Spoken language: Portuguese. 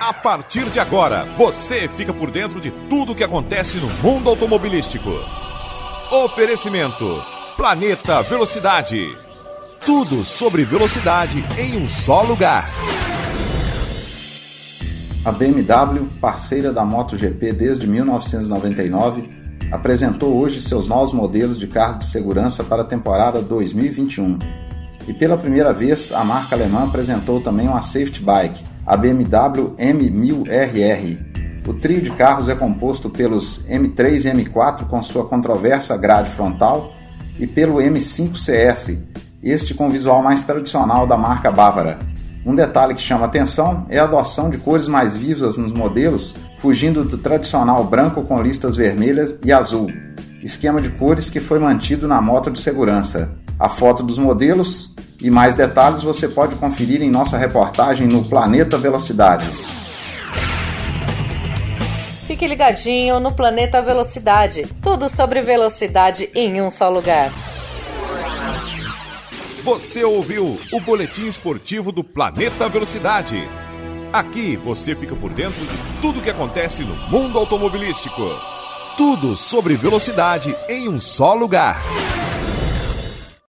A partir de agora, você fica por dentro de tudo o que acontece no mundo automobilístico. Oferecimento: Planeta Velocidade. Tudo sobre velocidade em um só lugar. A BMW, parceira da MotoGP desde 1999, apresentou hoje seus novos modelos de carros de segurança para a temporada 2021. E pela primeira vez, a marca alemã apresentou também uma safety bike, a BMW M1000RR. O trio de carros é composto pelos M3 e M4 com sua controversa grade frontal e pelo M5CS, este com o visual mais tradicional da marca bávara. Um detalhe que chama atenção é a adoção de cores mais vivas nos modelos, fugindo do tradicional branco com listas vermelhas e azul, esquema de cores que foi mantido na moto de segurança. A foto dos modelos e mais detalhes você pode conferir em nossa reportagem no Planeta Velocidade. Fique ligadinho no Planeta Velocidade. Tudo sobre velocidade em um só lugar. Você ouviu o boletim esportivo do Planeta Velocidade. Aqui você fica por dentro de tudo que acontece no mundo automobilístico. Tudo sobre velocidade em um só lugar.